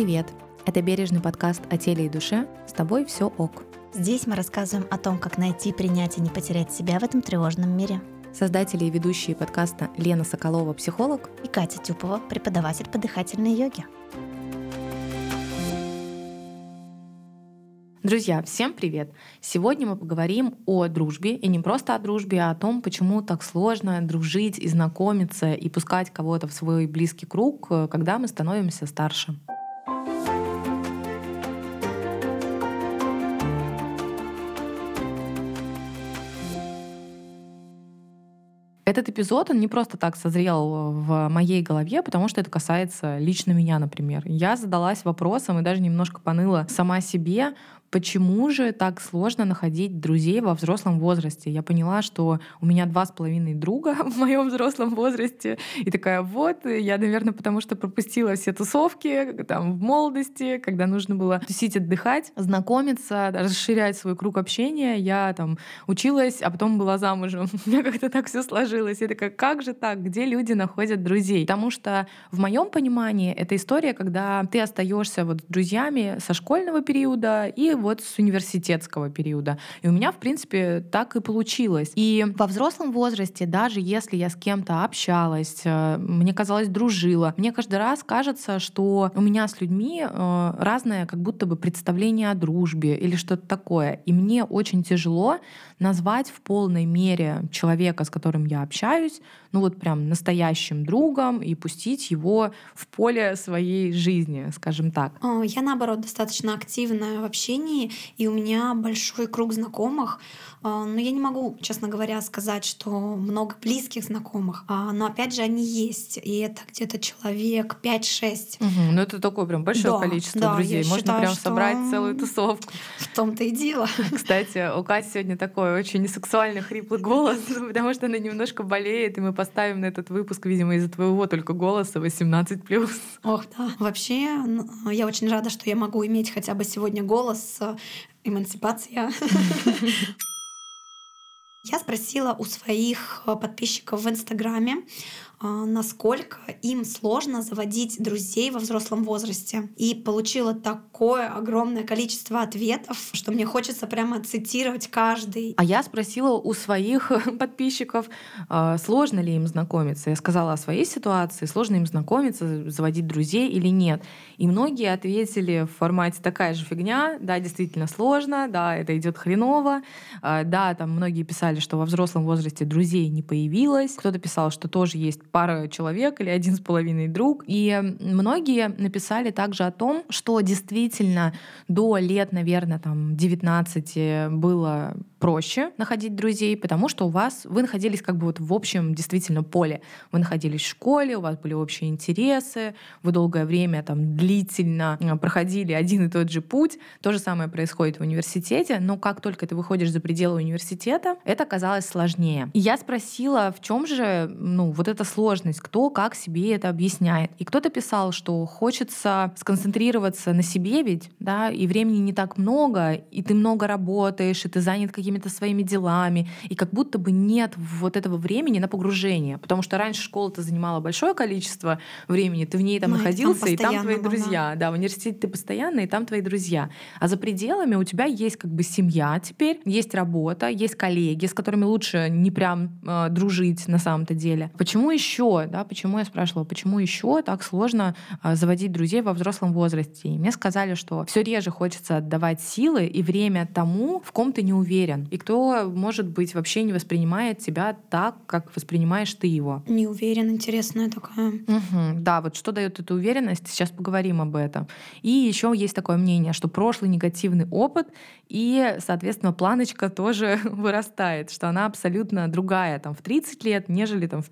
Привет! Это бережный подкаст о теле и душе. С тобой все ок. Здесь мы рассказываем о том, как найти, принять и не потерять себя в этом тревожном мире. Создатели и ведущие подкаста Лена Соколова, психолог, и Катя Тюпова, преподаватель по дыхательной йоге. Друзья, всем привет! Сегодня мы поговорим о дружбе, и не просто о дружбе, а о том, почему так сложно дружить и знакомиться и пускать кого-то в свой близкий круг, когда мы становимся старше. Этот эпизод, он не просто так созрел в моей голове, потому что это касается лично меня, например. Я задалась вопросом и даже немножко поныла сама себе, почему же так сложно находить друзей во взрослом возрасте? Я поняла, что у меня два с половиной друга в моем взрослом возрасте. И такая, вот, я, наверное, потому что пропустила все тусовки там в молодости, когда нужно было тусить, отдыхать, знакомиться, расширять свой круг общения. Я там училась, а потом была замужем. У меня как-то так все сложилось. Я такая, как же так? Где люди находят друзей? Потому что в моем понимании это история, когда ты остаешься вот с друзьями со школьного периода и вот с университетского периода. И у меня, в принципе, так и получилось. И во взрослом возрасте, даже если я с кем-то общалась, э, мне казалось, дружила, мне каждый раз кажется, что у меня с людьми э, разное как будто бы представление о дружбе или что-то такое. И мне очень тяжело назвать в полной мере человека, с которым я общаюсь, ну вот прям настоящим другом и пустить его в поле своей жизни, скажем так. Я, наоборот, достаточно активная в общении, и у меня большой круг знакомых, а, но я не могу, честно говоря, сказать, что много близких знакомых. А, но опять же, они есть. И это где-то человек 5-6. Угу, ну это такое прям большое да, количество да, друзей. Можно считаю, прям собрать целую тусовку. В том-то и дело. Кстати, у Кати сегодня такой очень сексуальный хриплый голос, потому что она немножко болеет, и мы поставим на этот выпуск, видимо, из-за твоего только голоса 18+. Ох, да. Вообще, ну, я очень рада, что я могу иметь хотя бы сегодня голос э, эмансипация. Я спросила у своих э, подписчиков в Инстаграме, насколько им сложно заводить друзей во взрослом возрасте. И получила такое огромное количество ответов, что мне хочется прямо цитировать каждый. А я спросила у своих подписчиков, а, сложно ли им знакомиться. Я сказала о своей ситуации, сложно им знакомиться, заводить друзей или нет. И многие ответили в формате такая же фигня, да, действительно сложно, да, это идет хреново, а, да, там многие писали, что во взрослом возрасте друзей не появилось, кто-то писал, что тоже есть пара человек или один с половиной друг. И многие написали также о том, что действительно до лет, наверное, там 19 было проще находить друзей, потому что у вас вы находились как бы вот в общем действительно поле. Вы находились в школе, у вас были общие интересы, вы долгое время там длительно э, проходили один и тот же путь. То же самое происходит в университете, но как только ты выходишь за пределы университета, это оказалось сложнее. И я спросила, в чем же ну вот эта сложность, кто как себе это объясняет. И кто-то писал, что хочется сконцентрироваться на себе ведь, да, и времени не так много, и ты много работаешь, и ты занят какими какими-то своими делами, и как будто бы нет вот этого времени на погружение. Потому что раньше школа-то занимала большое количество времени, ты в ней там ну, находился, и там твои друзья. Да. да, в университете ты постоянно, и там твои друзья. А за пределами у тебя есть как бы семья теперь, есть работа, есть коллеги, с которыми лучше не прям э, дружить на самом-то деле. Почему еще, да, почему я спрашивала, почему еще так сложно э, заводить друзей во взрослом возрасте? И мне сказали, что все реже хочется отдавать силы и время тому, в ком ты не уверен и кто, может быть, вообще не воспринимает тебя так, как воспринимаешь ты его. Не уверен, интересная такая. Угу, да, вот что дает эта уверенность, сейчас поговорим об этом. И еще есть такое мнение, что прошлый негативный опыт и, соответственно, планочка тоже вырастает, что она абсолютно другая там в 30 лет, нежели там в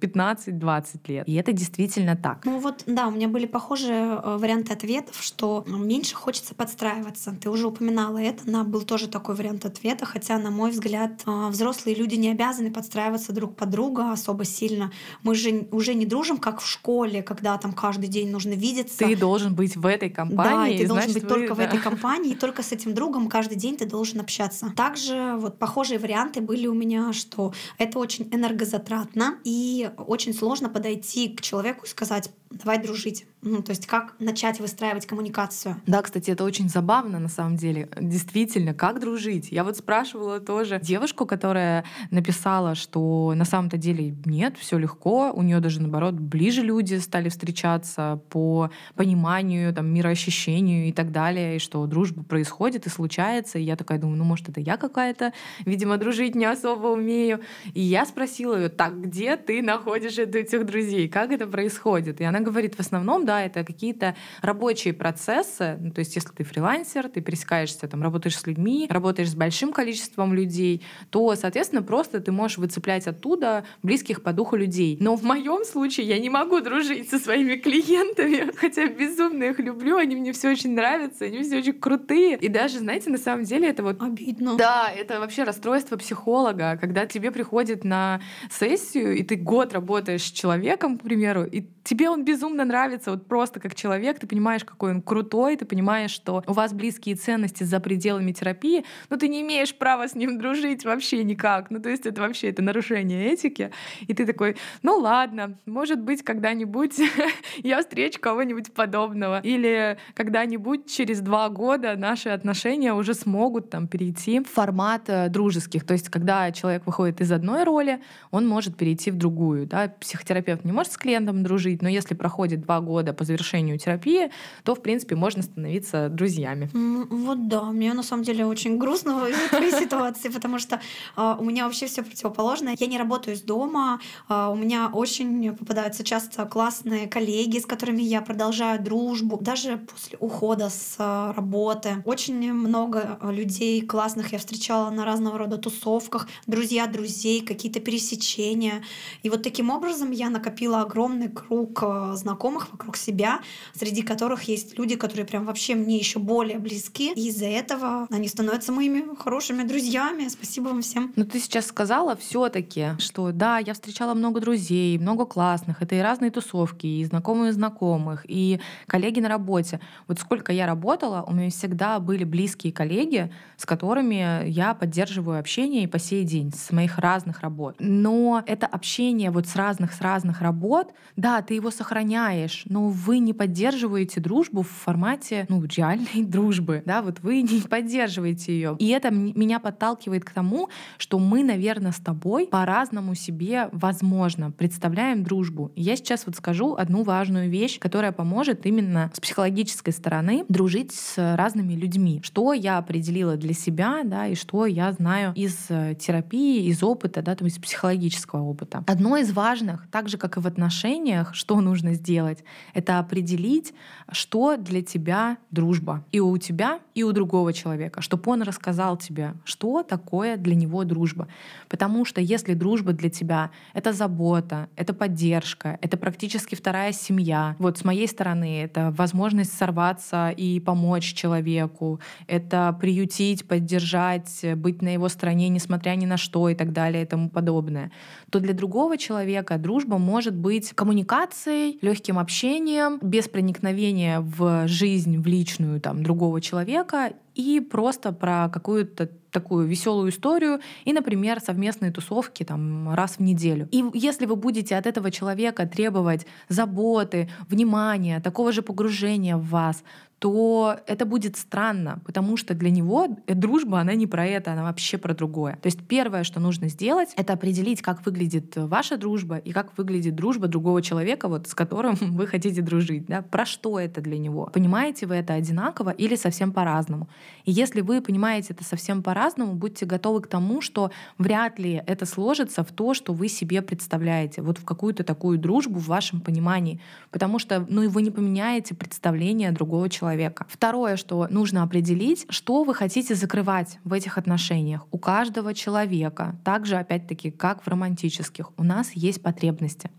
15-20 лет. И это действительно так. Ну вот, да, у меня были похожие э, варианты ответов, что меньше хочется подстраиваться. Ты уже упоминала это, на был тоже такой вариант ответа, хотя, на мой взгляд, а, взрослые люди не обязаны подстраиваться друг под друга особо сильно. Мы же уже не дружим, как в школе, когда там каждый день нужно видеться. Ты должен быть в этой компании. Да, и ты должен быть вы, только да. в этой компании, и только с этим другом каждый день ты должен общаться. Также вот похожие варианты были у меня, что это очень энергозатратно и очень сложно подойти к человеку и сказать, давай дружить. Ну, то есть как начать выстраивать коммуникацию? Да, кстати, это очень забавно на самом деле. Действительно, как дружить? Я вот спрашивала тоже девушку, которая написала, что на самом-то деле нет, все легко. У нее даже наоборот ближе люди стали встречаться по пониманию, там, мироощущению и так далее, и что дружба происходит и случается. И я такая думаю, ну, может, это я какая-то, видимо, дружить не особо умею. И я спросила ее, так, где ты находишь этих друзей? Как это происходит? И она говорит, в основном да, это какие-то рабочие процессы. Ну, то есть, если ты фрилансер, ты пересекаешься, там, работаешь с людьми, работаешь с большим количеством людей, то, соответственно, просто ты можешь выцеплять оттуда близких по духу людей. Но в моем случае я не могу дружить со своими клиентами, хотя безумно их люблю, они мне все очень нравятся, они все очень крутые. И даже, знаете, на самом деле это вот... Обидно. Да, это вообще расстройство психолога, когда тебе приходит на сессию, и ты год работаешь с человеком, к примеру, и тебе он безумно нравится, вот просто как человек, ты понимаешь, какой он крутой, ты понимаешь, что у вас близкие ценности за пределами терапии, но ты не имеешь права с ним дружить вообще никак. Ну, то есть это вообще это нарушение этики. И ты такой, ну ладно, может быть, когда-нибудь я встречу кого-нибудь подобного. Или когда-нибудь через два года наши отношения уже смогут там перейти в формат э, дружеских. То есть когда человек выходит из одной роли, он может перейти в другую. Да? Психотерапевт не может с клиентом дружить, но если проходит два года по завершению терапии, то, в принципе, можно становиться друзьями. Вот да, мне на самом деле очень грустно в этой ситуации, потому что а, у меня вообще все противоположное. Я не работаю из дома, а, у меня очень попадаются часто классные коллеги, с которыми я продолжаю дружбу, даже после ухода с а, работы. Очень много людей классных я встречала на разного рода тусовках, друзья друзей, какие-то пересечения. И вот таким образом я накопила огромный круг знакомых вокруг себя, среди которых есть люди, которые прям вообще мне еще более близки. И из-за этого они становятся моими хорошими друзьями. Спасибо вам всем. Но ты сейчас сказала все-таки, что да, я встречала много друзей, много классных. Это и разные тусовки, и знакомые знакомых, и коллеги на работе. Вот сколько я работала, у меня всегда были близкие коллеги, с которыми я поддерживаю общение и по сей день, с моих разных работ. Но это общение вот с разных, с разных работ, да, ты его сохраняешь, но вы не поддерживаете дружбу в формате ну, реальной дружбы. Да, вот вы не поддерживаете ее. И это меня подталкивает к тому, что мы, наверное, с тобой по-разному себе, возможно, представляем дружбу. Я сейчас вот скажу одну важную вещь, которая поможет именно с психологической стороны дружить с разными людьми. Что я определила для себя, да, и что я знаю из э, терапии, из опыта, да, то есть психологического опыта. Одно из важных, так же как и в отношениях, что нужно сделать, это определить, что для тебя дружба. И у тебя, и у другого человека, чтобы он рассказал тебе, что такое для него дружба. Потому что если дружба для тебя — это забота, это поддержка, это практически вторая семья. Вот с моей стороны это возможность сорваться и помочь человеку, это приютить, поддержать, быть на его стороне, несмотря ни на что и так далее и тому подобное. То для другого человека дружба может быть коммуникацией, легким общением, без проникновения в жизнь, в личную там, другого человека и просто про какую-то такую веселую историю и, например, совместные тусовки там раз в неделю. И если вы будете от этого человека требовать заботы, внимания, такого же погружения в вас, то это будет странно, потому что для него дружба, она не про это, она вообще про другое. То есть первое, что нужно сделать, это определить, как выглядит ваша дружба и как выглядит дружба другого человека, вот с которым вы хотите дружить. Да? Про что это для него? Понимаете вы это одинаково или совсем по-разному? И если вы понимаете это совсем по-разному, будьте готовы к тому, что вряд ли это сложится в то, что вы себе представляете, вот в какую-то такую дружбу в вашем понимании. Потому что ну, и вы не поменяете представление другого человека человека. Второе, что нужно определить, что вы хотите закрывать в этих отношениях. У каждого человека, также опять-таки, как в романтических, у нас есть потребности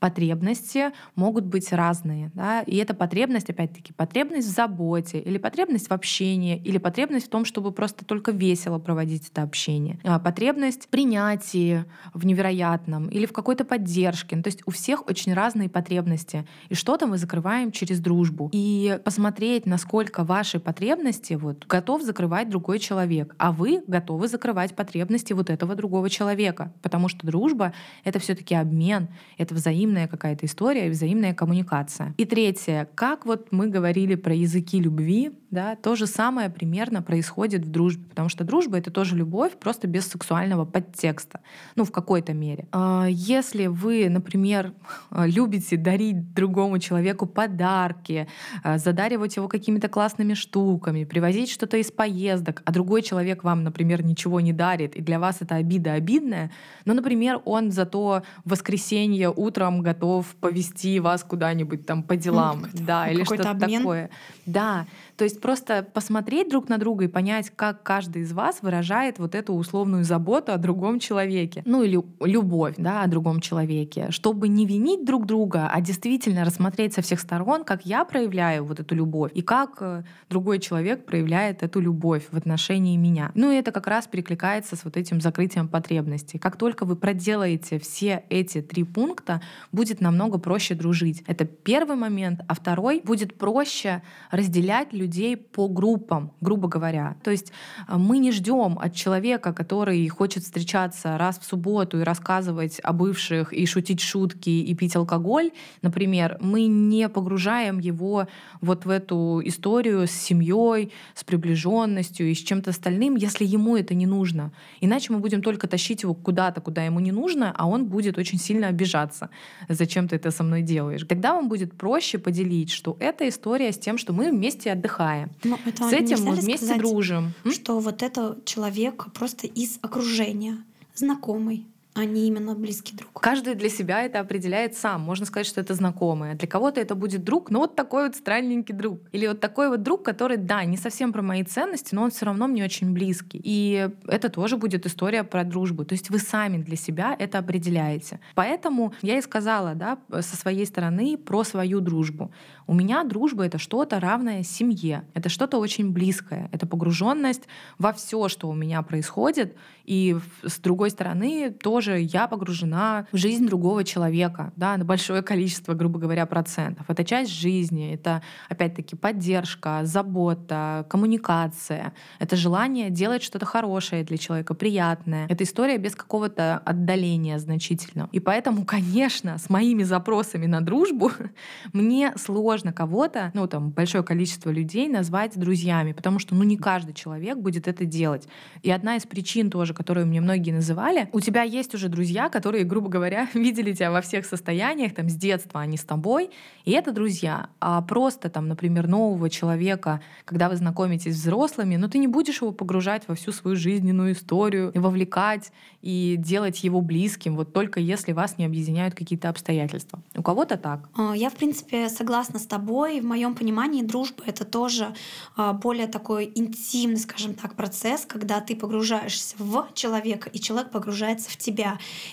потребности могут быть разные. Да? И эта потребность, опять-таки, потребность в заботе, или потребность в общении, или потребность в том, чтобы просто только весело проводить это общение. А потребность в принятии, в невероятном, или в какой-то поддержке. Ну, то есть у всех очень разные потребности. И что-то мы закрываем через дружбу. И посмотреть, насколько ваши потребности вот, готов закрывать другой человек, а вы готовы закрывать потребности вот этого другого человека. Потому что дружба — это все таки обмен, это взаимное взаимная какая-то история взаимная коммуникация. И третье, как вот мы говорили про языки любви, да, то же самое примерно происходит в дружбе, потому что дружба — это тоже любовь, просто без сексуального подтекста, ну, в какой-то мере. А, если вы, например, любите дарить другому человеку подарки, а, задаривать его какими-то классными штуками, привозить что-то из поездок, а другой человек вам, например, ничего не дарит, и для вас это обида обидная, ну, например, он зато в воскресенье утром готов повести вас куда-нибудь там по делам, ну, да, или что-то такое. Да, то есть просто посмотреть друг на друга и понять, как каждый из вас выражает вот эту условную заботу о другом человеке. Ну или любовь да, о другом человеке. Чтобы не винить друг друга, а действительно рассмотреть со всех сторон, как я проявляю вот эту любовь и как э, другой человек проявляет эту любовь в отношении меня. Ну и это как раз перекликается с вот этим закрытием потребностей. Как только вы проделаете все эти три пункта, будет намного проще дружить. Это первый момент. А второй будет проще разделять людей людей по группам, грубо говоря. То есть э, мы не ждем от человека, который хочет встречаться раз в субботу и рассказывать о бывших, и шутить шутки, и пить алкоголь, например, мы не погружаем его вот в эту историю с семьей, с приближенностью и с чем-то остальным, если ему это не нужно. Иначе мы будем только тащить его куда-то, куда ему не нужно, а он будет очень сильно обижаться. Зачем ты это со мной делаешь? Тогда вам будет проще поделить, что это история с тем, что мы вместе отдыхаем отдыхаем. Но это С этим мы вместе сказать, дружим. Что вот это человек просто из окружения, знакомый а не именно близкий друг. Каждый для себя это определяет сам. Можно сказать, что это знакомый. А для кого-то это будет друг, но вот такой вот странненький друг. Или вот такой вот друг, который, да, не совсем про мои ценности, но он все равно мне очень близкий. И это тоже будет история про дружбу. То есть вы сами для себя это определяете. Поэтому я и сказала, да, со своей стороны про свою дружбу. У меня дружба — это что-то равное семье. Это что-то очень близкое. Это погруженность во все, что у меня происходит. И с другой стороны, тоже я погружена в жизнь другого человека, да, на большое количество, грубо говоря, процентов. Это часть жизни, это, опять-таки, поддержка, забота, коммуникация. Это желание делать что-то хорошее для человека, приятное. Это история без какого-то отдаления значительного. И поэтому, конечно, с моими запросами на дружбу мне сложно кого-то, ну там большое количество людей назвать друзьями, потому что ну не каждый человек будет это делать. И одна из причин тоже, которую мне многие называли, у тебя есть уже друзья, которые, грубо говоря, видели тебя во всех состояниях, там с детства они с тобой, и это друзья. А просто там, например, нового человека, когда вы знакомитесь с взрослыми, ну ты не будешь его погружать во всю свою жизненную историю, вовлекать и делать его близким, вот только если вас не объединяют какие-то обстоятельства. У кого-то так. А, я, в принципе, согласна с тобой. В моем понимании дружба — это тоже а, более такой интимный, скажем так, процесс, когда ты погружаешься в человека, и человек погружается в тебя.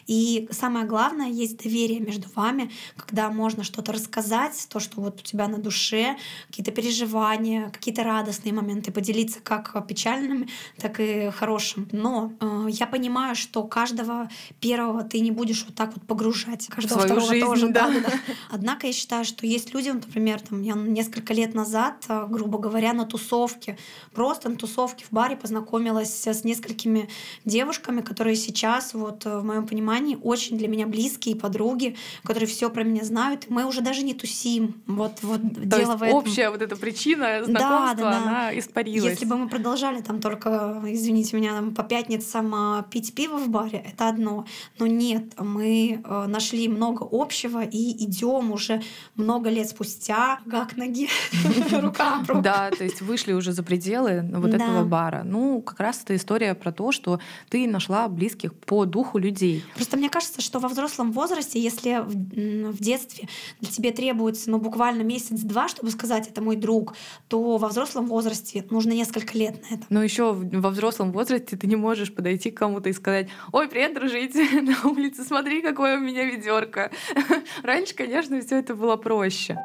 И самое главное, есть доверие между вами, когда можно что-то рассказать, то, что вот у тебя на душе, какие-то переживания, какие-то радостные моменты, поделиться как печальными, так и хорошим. Но э, я понимаю, что каждого первого ты не будешь вот так вот погружать, каждого Свою второго жизнь, тоже. Да. Да, да. Однако я считаю, что есть люди, например, например, там, я несколько лет назад, э, грубо говоря, на тусовке, просто на тусовке в баре познакомилась с несколькими девушками, которые сейчас, вот э, в моем понимании, очень для меня близкие подруги, которые все про меня знают. Мы уже даже не тусим. Вот, вот То дело есть в этом. общая вот эта причина знакомства, да, да, да. она испарилась. Если бы мы продолжали там только, извините меня, там, по пятницам а, пить пиво в баре, это одно. Но нет, мы э, нашли много общего и идем уже много лет спустя как ноги, рука Да, то есть вышли уже за пределы вот этого бара. Ну, как раз это история про то, что ты нашла близких по духу людей. Просто мне кажется, что во взрослом возрасте, если в детстве для тебе требуется ну, буквально месяц-два, чтобы сказать, это мой друг, то во взрослом возрасте нужно несколько лет на это. Но еще во взрослом возрасте ты не можешь подойти к кому-то и сказать, ой, привет, дружите, на улице, смотри, какое у меня ведерко. Раньше, конечно, все это было проще.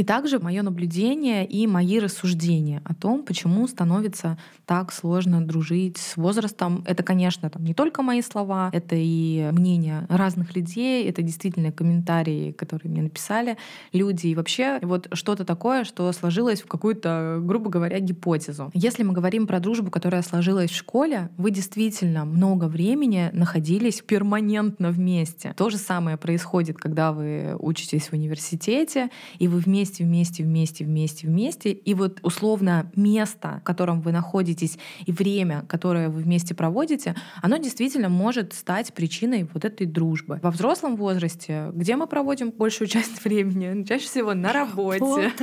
И также мое наблюдение и мои рассуждения о том, почему становится так сложно дружить с возрастом. Это, конечно, там не только мои слова, это и мнения разных людей, это действительно комментарии, которые мне написали люди. И вообще вот что-то такое, что сложилось в какую-то, грубо говоря, гипотезу. Если мы говорим про дружбу, которая сложилась в школе, вы действительно много времени находились перманентно вместе. То же самое происходит, когда вы учитесь в университете, и вы вместе, вместе, вместе, вместе, вместе. И вот условно место, в котором вы находитесь, и время, которое вы вместе проводите, оно действительно может стать причиной вот этой дружбы. Во взрослом возрасте, где мы проводим большую часть времени? Чаще всего на работе.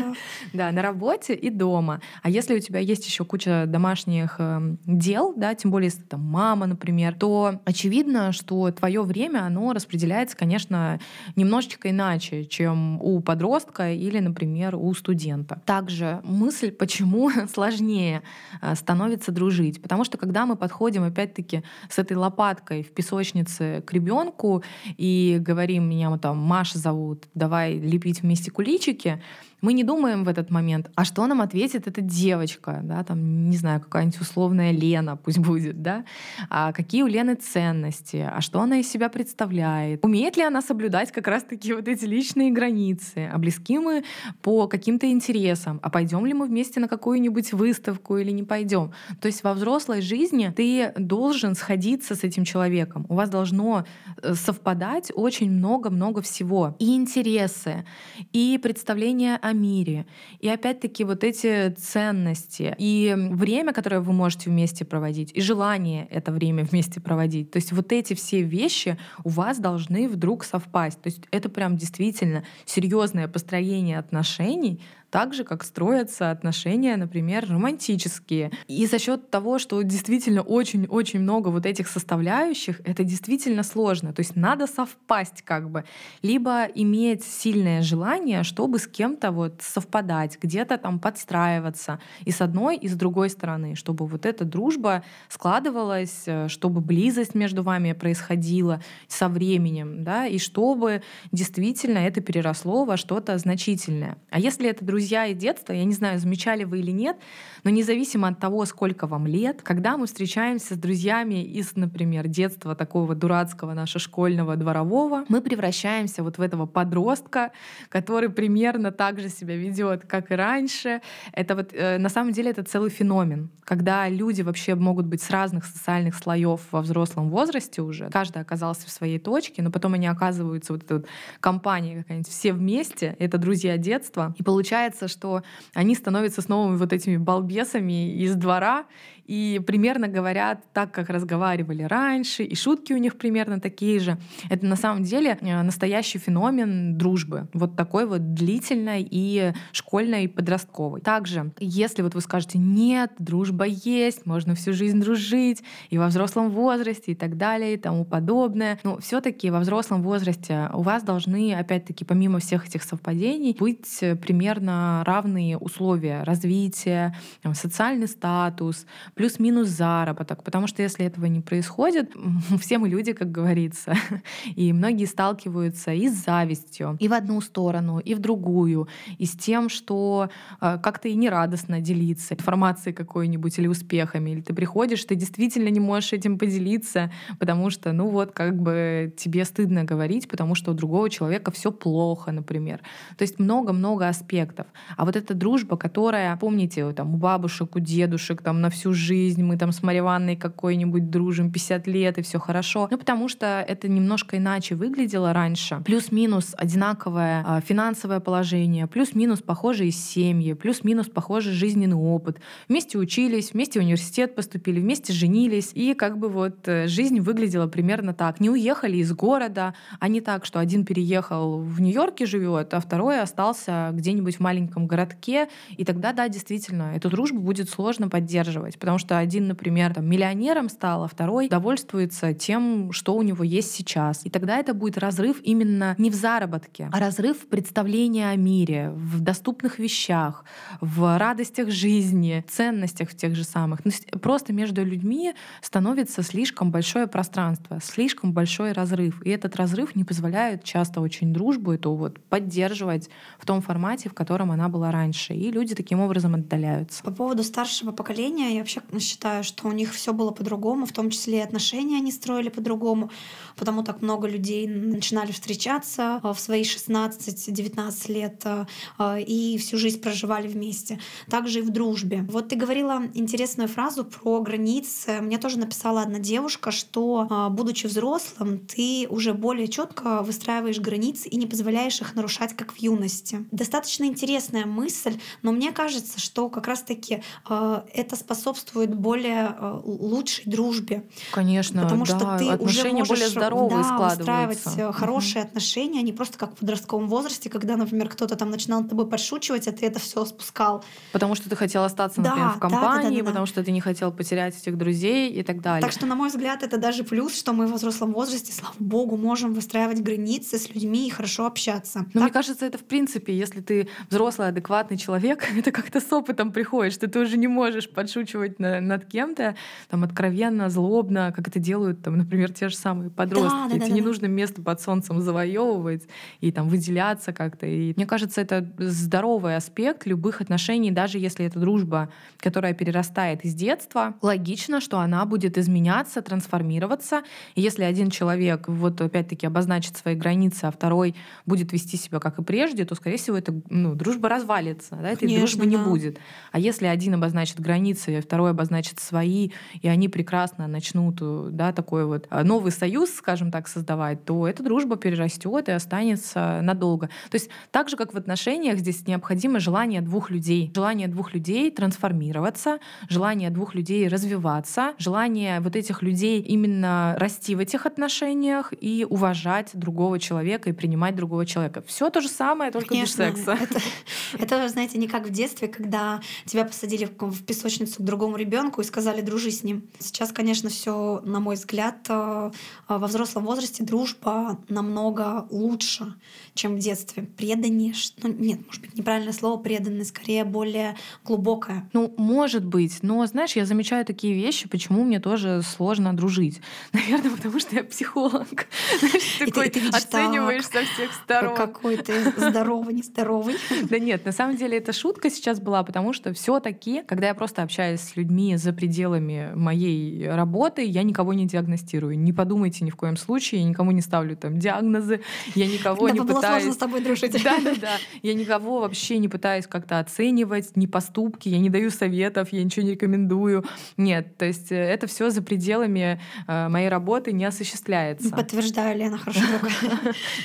Да, на работе и дома. А если у тебя есть еще куча домашних эм, дел, да, тем более если там мама, например, то очевидно, что твое время, оно распределяется, конечно, немножечко иначе, чем у подростка или, например, у студента. Также мысль, почему сложнее э, становится дружить. Потому что когда мы подходим, опять-таки, с этой лопаткой в песочнице к ребенку и говорим, меня там Маша зовут, давай лепить вместе куличики, мы не думаем в этот момент, а что нам ответит эта девочка, да, там, не знаю, какая-нибудь условная Лена пусть будет, да, а какие у Лены ценности, а что она из себя представляет, умеет ли она соблюдать как раз-таки вот эти личные границы, а близки мы по каким-то интересам, а пойдем ли мы вместе на какую-нибудь выставку или не пойдем. То есть во взрослой жизни ты должен сходиться с этим человеком, у вас должно э, совпадать очень много-много всего. И интересы, и представления о мире. И опять-таки вот эти ценности и время, которое вы можете вместе проводить, и желание это время вместе проводить. То есть вот эти все вещи у вас должны вдруг совпасть. То есть это прям действительно серьезное построение отношений, так же, как строятся отношения, например, романтические. И за счет того, что действительно очень-очень много вот этих составляющих, это действительно сложно. То есть надо совпасть как бы. Либо иметь сильное желание, чтобы с кем-то вот совпадать, где-то там подстраиваться и с одной, и с другой стороны, чтобы вот эта дружба складывалась, э, чтобы близость между вами происходила со временем, да, и чтобы действительно это переросло во что-то значительное. А если это друзья друзья и детство, я не знаю, замечали вы или нет, но независимо от того, сколько вам лет, когда мы встречаемся с друзьями из, например, детства такого дурацкого нашего школьного, дворового, мы превращаемся вот в этого подростка, который примерно так же себя ведет, как и раньше. Это вот э, на самом деле это целый феномен, когда люди вообще могут быть с разных социальных слоев во взрослом возрасте уже. Каждый оказался в своей точке, но потом они оказываются вот эта вот компания какая-нибудь все вместе, это друзья детства, и получается получается, что они становятся с новыми вот этими балбесами из двора, и примерно говорят так, как разговаривали раньше, и шутки у них примерно такие же. Это на самом деле э, настоящий феномен дружбы, вот такой вот длительной и школьной, и подростковой. Также, если вот вы скажете, нет, дружба есть, можно всю жизнь дружить, и во взрослом возрасте, и так далее, и тому подобное, но все таки во взрослом возрасте у вас должны, опять-таки, помимо всех этих совпадений, быть примерно равные условия развития, социальный статус, плюс-минус заработок, потому что если этого не происходит, все мы люди, как говорится, и многие сталкиваются и с завистью, и в одну сторону, и в другую, и с тем, что э, как-то и нерадостно делиться информацией какой-нибудь или успехами, или ты приходишь, ты действительно не можешь этим поделиться, потому что, ну вот, как бы тебе стыдно говорить, потому что у другого человека все плохо, например. То есть много-много аспектов. А вот эта дружба, которая, помните, там, у бабушек, у дедушек, там, на всю жизнь, жизнь, мы там с Мариванной какой-нибудь дружим 50 лет, и все хорошо. Ну, потому что это немножко иначе выглядело раньше. Плюс-минус одинаковое а, финансовое положение, плюс-минус похожие семьи, плюс-минус похожий жизненный опыт. Вместе учились, вместе в университет поступили, вместе женились. И как бы вот э, жизнь выглядела примерно так. Не уехали из города, а не так, что один переехал в Нью-Йорке живет, а второй остался где-нибудь в маленьком городке. И тогда, да, действительно, эту дружбу будет сложно поддерживать, потому что один, например, там, миллионером стал, а второй довольствуется тем, что у него есть сейчас. И тогда это будет разрыв именно не в заработке, а разрыв в представлении о мире, в доступных вещах, в радостях жизни, ценностях в тех же самых. Просто между людьми становится слишком большое пространство, слишком большой разрыв. И этот разрыв не позволяет часто очень дружбу эту вот поддерживать в том формате, в котором она была раньше. И люди таким образом отдаляются. По поводу старшего поколения, я вообще считаю, что у них все было по-другому, в том числе и отношения они строили по-другому, потому так много людей начинали встречаться в свои 16-19 лет э, и всю жизнь проживали вместе. Также и в дружбе. Вот ты говорила интересную фразу про границы. Мне тоже написала одна девушка, что, э, будучи взрослым, ты уже более четко выстраиваешь границы и не позволяешь их нарушать, как в юности. Достаточно интересная мысль, но мне кажется, что как раз-таки э, это способствует более лучшей дружбе. Конечно, потому да, что ты уже можешь более здоровые да, устраивать хорошие угу. отношения, а не просто как в подростковом возрасте, когда, например, кто-то там начинал над тобой подшучивать, а ты это все спускал. Потому что ты хотел остаться, да, например, в компании, да, да, да, да. потому что ты не хотел потерять этих друзей и так далее. Так что, на мой взгляд, это даже плюс, что мы в взрослом возрасте, слава богу, можем выстраивать границы с людьми и хорошо общаться. Но так... мне кажется, это в принципе, если ты взрослый, адекватный человек, это как-то с опытом приходит, что ты уже не можешь подшучивать на, над кем-то там откровенно, злобно, как это делают, там, например, те же самые подростки. Да, да, Тебе да, не да. нужно место под солнцем завоевывать и там выделяться как-то. И мне кажется, это здоровый аспект любых отношений, даже если это дружба, которая перерастает из детства. Логично, что она будет изменяться, трансформироваться. И если один человек вот опять-таки обозначит свои границы, а второй будет вести себя как и прежде, то, скорее всего, эта ну, дружба развалится, да, этой Конечно, дружбы да. не будет. А если один обозначит границы, а второй обозначит свои, и они прекрасно начнут да, такой вот а, новый союз, скажем так, создавать, то эта дружба перерастет и останется надолго. То есть так же, как в отношениях, здесь необходимо желание двух людей. Желание двух людей трансформироваться, желание двух людей развиваться, желание вот этих людей именно расти в этих отношениях и уважать другого человека и принимать другого человека. Все то же самое, только Конечно, без секса. Это, это, знаете, не как в детстве, когда тебя посадили в песочницу к другому ребенку и сказали дружи с ним. Сейчас, конечно, все, на мой взгляд, э, во взрослом возрасте дружба намного лучше, чем в детстве. Преданнее, ну нет, может быть, неправильное слово преданное, скорее более глубокое. Ну, может быть, но знаешь, я замечаю такие вещи, почему мне тоже сложно дружить. Наверное, потому что я психолог. Ты оцениваешь со всех сторон. Какой ты здоровый, нездоровый. Да нет, на самом деле это шутка сейчас была, потому что все таки когда я просто общаюсь с людьми за пределами моей работы, я никого не диагностирую. Не подумайте ни в коем случае, я никому не ставлю там диагнозы, я никого не пытаюсь сложно с тобой дружить. Да, да, да. Я никого вообще не пытаюсь как-то оценивать, ни поступки, я не даю советов, я ничего не рекомендую. Нет, то есть э, это все за пределами э, моей работы не осуществляется. Подтверждаю, Лена, хорошо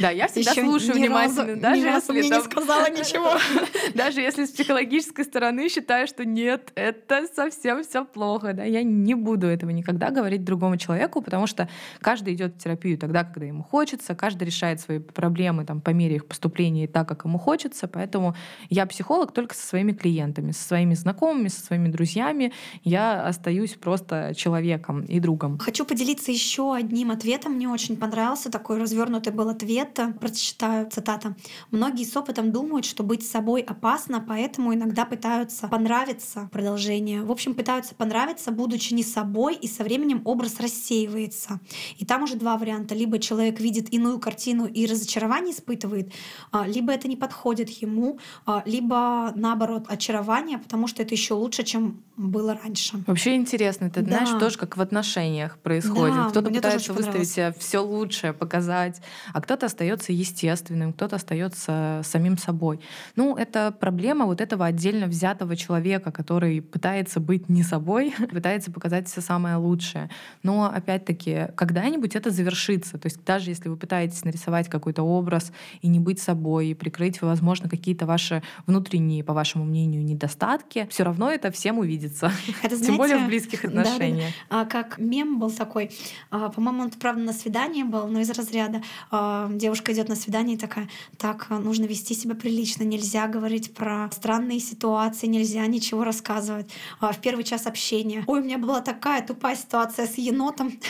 Да, я всегда слушаю внимательно, даже если не сказала ничего. Даже если с психологической стороны считаю, что нет, это совсем все плохо, да, я не буду этого никогда говорить другому человеку, потому что каждый идет в терапию тогда, когда ему хочется, каждый решает свои проблемы там по мере их поступления так, как ему хочется. Поэтому я психолог только со своими клиентами, со своими знакомыми, со своими друзьями. Я остаюсь просто человеком и другом. Хочу поделиться еще одним ответом. Мне очень понравился такой развернутый был ответ. Прочитаю цитата. Многие с опытом думают, что быть собой опасно, поэтому иногда пытаются понравиться. Продолжение. В общем, пытаются понравиться, будучи не собой, и со временем образ рассеивается. И там уже два варианта. Либо человек видит иную картину и разочарование испытывает, а, либо это не подходит ему, а, либо наоборот очарование, потому что это еще лучше, чем было раньше. Вообще интересно, это да. знаешь тоже как в отношениях происходит. Да, кто-то пытается выставить себя все лучшее, показать, а кто-то остается естественным, кто-то остается самим собой. Ну, это проблема вот этого отдельно взятого человека, который пытается быть не собой, пытается показать все самое лучшее. Но опять-таки, когда-нибудь это завершится. То есть даже если вы пытаетесь нарисовать какой-то образ и не быть собой, и прикрыть, возможно, какие-то ваши внутренние, по вашему мнению, недостатки, все равно это всем увидится. Это, знаете, Тем более в близких отношениях. Да, да. А, как мем был такой, а, по-моему, он, правда, на свидании был, но из разряда а, девушка идет на свидание и такая, так, нужно вести себя прилично, нельзя говорить про странные ситуации, нельзя ничего рассказывать. А, в первый час общения. Ой, у меня была такая тупая ситуация с енотом.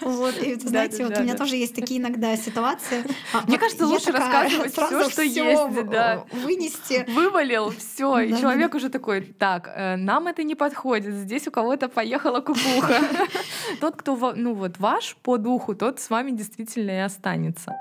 Вот, и знаете, вот у меня тоже есть такие иногда ситуации. А, Мне кажется, лучше рассказывать все, что есть, да. Вынести. Вывалил, все, и человек уже такой, так, э, нам это не подходит, здесь у кого-то поехала кукуха. Тот, кто, ну вот, ваш по духу, тот с вами действительно и останется.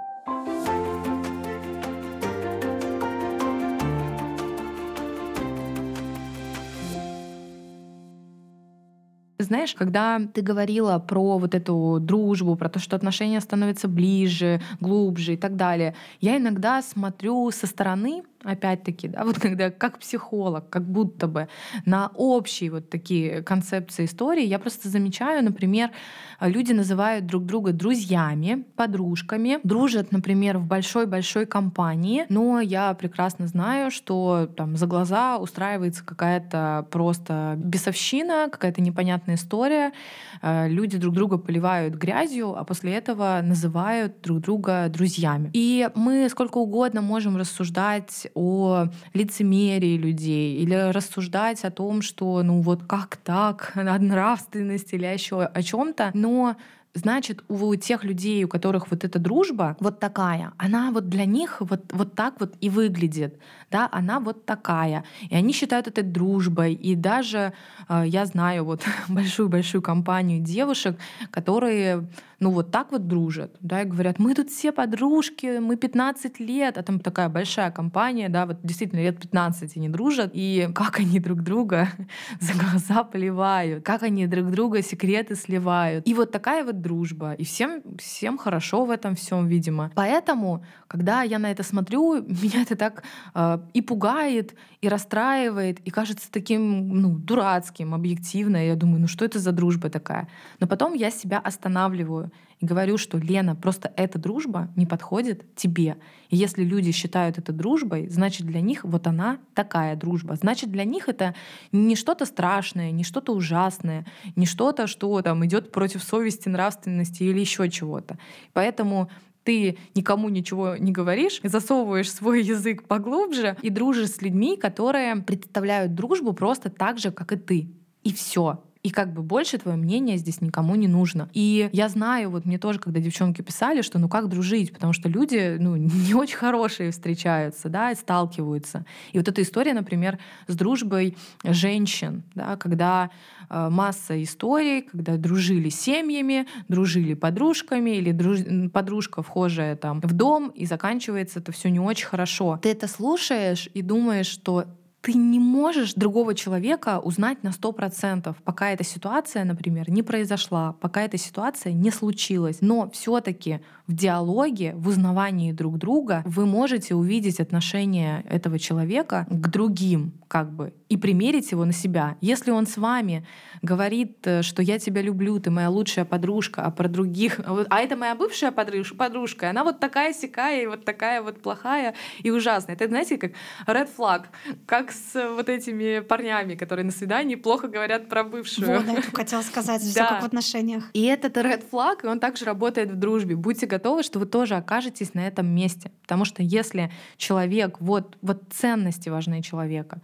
Знаешь, когда ты говорила про вот эту дружбу, про то, что отношения становятся ближе, глубже и так далее, я иногда смотрю со стороны опять-таки, да, вот когда как психолог, как будто бы на общие вот такие концепции истории, я просто замечаю, например, люди называют друг друга друзьями, подружками, дружат, например, в большой-большой компании, но я прекрасно знаю, что там за глаза устраивается какая-то просто бесовщина, какая-то непонятная история, э, люди друг друга поливают грязью, а после этого называют друг друга друзьями. И мы сколько угодно можем рассуждать о лицемерии людей или рассуждать о том, что ну вот как так, о нравственности или еще о чем-то, но значит, у тех людей, у которых вот эта дружба вот такая, она вот для них вот, вот так вот и выглядит, да, она вот такая. И они считают это дружбой. И даже э, я знаю вот большую-большую компанию девушек, которые ну вот так вот дружат, да, и говорят, мы тут все подружки, мы 15 лет, а там такая большая компания, да, вот действительно лет 15 они дружат, и как они друг друга за глаза поливают, как они друг друга секреты сливают. И вот такая вот дружба, и всем, всем хорошо в этом всем, видимо. Поэтому, когда я на это смотрю, меня это так э, и пугает, и расстраивает, и кажется таким, ну, дурацким, объективно. Я думаю, ну что это за дружба такая? Но потом я себя останавливаю говорю, что Лена, просто эта дружба не подходит тебе. И если люди считают это дружбой, значит для них вот она такая дружба. Значит для них это не что-то страшное, не что-то ужасное, не что-то, что там идет против совести, нравственности или еще чего-то. Поэтому ты никому ничего не говоришь, засовываешь свой язык поглубже и дружишь с людьми, которые представляют дружбу просто так же, как и ты. И все. И как бы больше твое мнение здесь никому не нужно. И я знаю, вот мне тоже, когда девчонки писали, что ну как дружить, потому что люди ну, не очень хорошие встречаются, да, и сталкиваются. И вот эта история, например, с дружбой женщин, да, когда э, масса историй, когда дружили семьями, дружили подружками, или друж... подружка вхожая там в дом, и заканчивается это все не очень хорошо. Ты это слушаешь и думаешь, что ты не можешь другого человека узнать на сто процентов, пока эта ситуация, например, не произошла, пока эта ситуация не случилась. Но все-таки в диалоге, в узнавании друг друга вы можете увидеть отношение этого человека к другим, как бы, и примерить его на себя. Если он с вами говорит, э, что я тебя люблю, ты моя лучшая подружка, а про других, а это моя бывшая подружка, она вот такая сякая, и вот такая вот плохая и ужасная. Это, знаете, как red flag, как с вот этими парнями, которые на свидании плохо говорят про бывшую. Вот, я хотела сказать, все как в отношениях. И этот red flag, и он также работает в дружбе. Будьте готовы, что вы тоже окажетесь на этом месте. Потому что если человек, вот, вот ценности важны человека,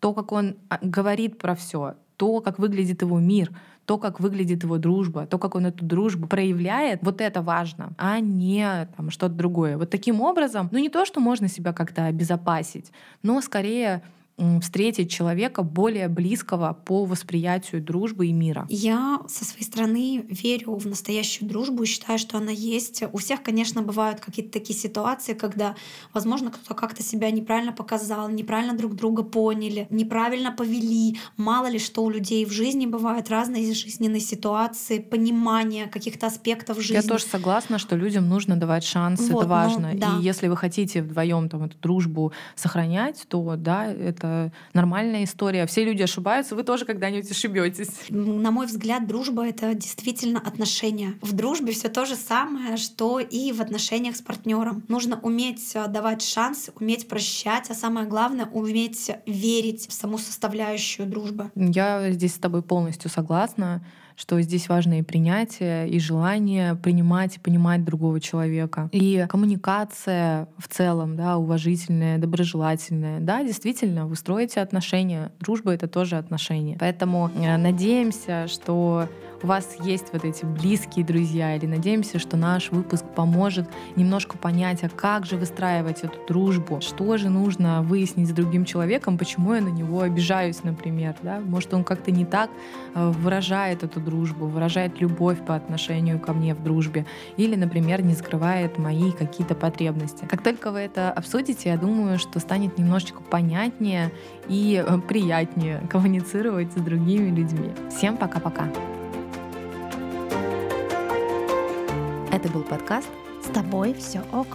то, как он а, говорит про все, то, как выглядит его мир, то, как выглядит его дружба, то, как он эту дружбу проявляет, вот это важно, а не там, что-то другое. Вот таким образом, ну не то, что можно себя как-то обезопасить, но скорее встретить человека более близкого по восприятию дружбы и мира? Я со своей стороны верю в настоящую дружбу и считаю, что она есть. У всех, конечно, бывают какие-то такие ситуации, когда, возможно, кто-то как-то себя неправильно показал, неправильно друг друга поняли, неправильно повели. Мало ли что у людей в жизни бывают разные жизненные ситуации, понимание каких-то аспектов жизни. Я тоже согласна, что людям нужно давать шанс, вот, это важно. Ну, да. И если вы хотите вдвоем там эту дружбу сохранять, то да, это нормальная история. Все люди ошибаются, вы тоже когда-нибудь ошибетесь. На мой взгляд, дружба — это действительно отношения. В дружбе все то же самое, что и в отношениях с партнером. Нужно уметь э, давать шанс, уметь прощать, а самое главное — уметь верить в саму составляющую дружбы. Я здесь с тобой полностью согласна что здесь важно и принятие, и желание принимать и понимать другого человека. И коммуникация в целом, да, уважительная, доброжелательная. Да, действительно, вы строите отношения. Дружба — это тоже отношения. Поэтому э, надеемся, что у вас есть вот эти близкие друзья, или надеемся, что наш выпуск поможет немножко понять, а как же выстраивать эту дружбу, что же нужно выяснить с другим человеком, почему я на него обижаюсь, например, да? может он как-то не так э, выражает эту дружбу, выражает любовь по отношению ко мне в дружбе, или, например, не скрывает мои какие-то потребности. Как только вы это обсудите, я думаю, что станет немножечко понятнее и э, приятнее коммуницировать с другими людьми. Всем пока-пока! Это был подкаст «С тобой все ок».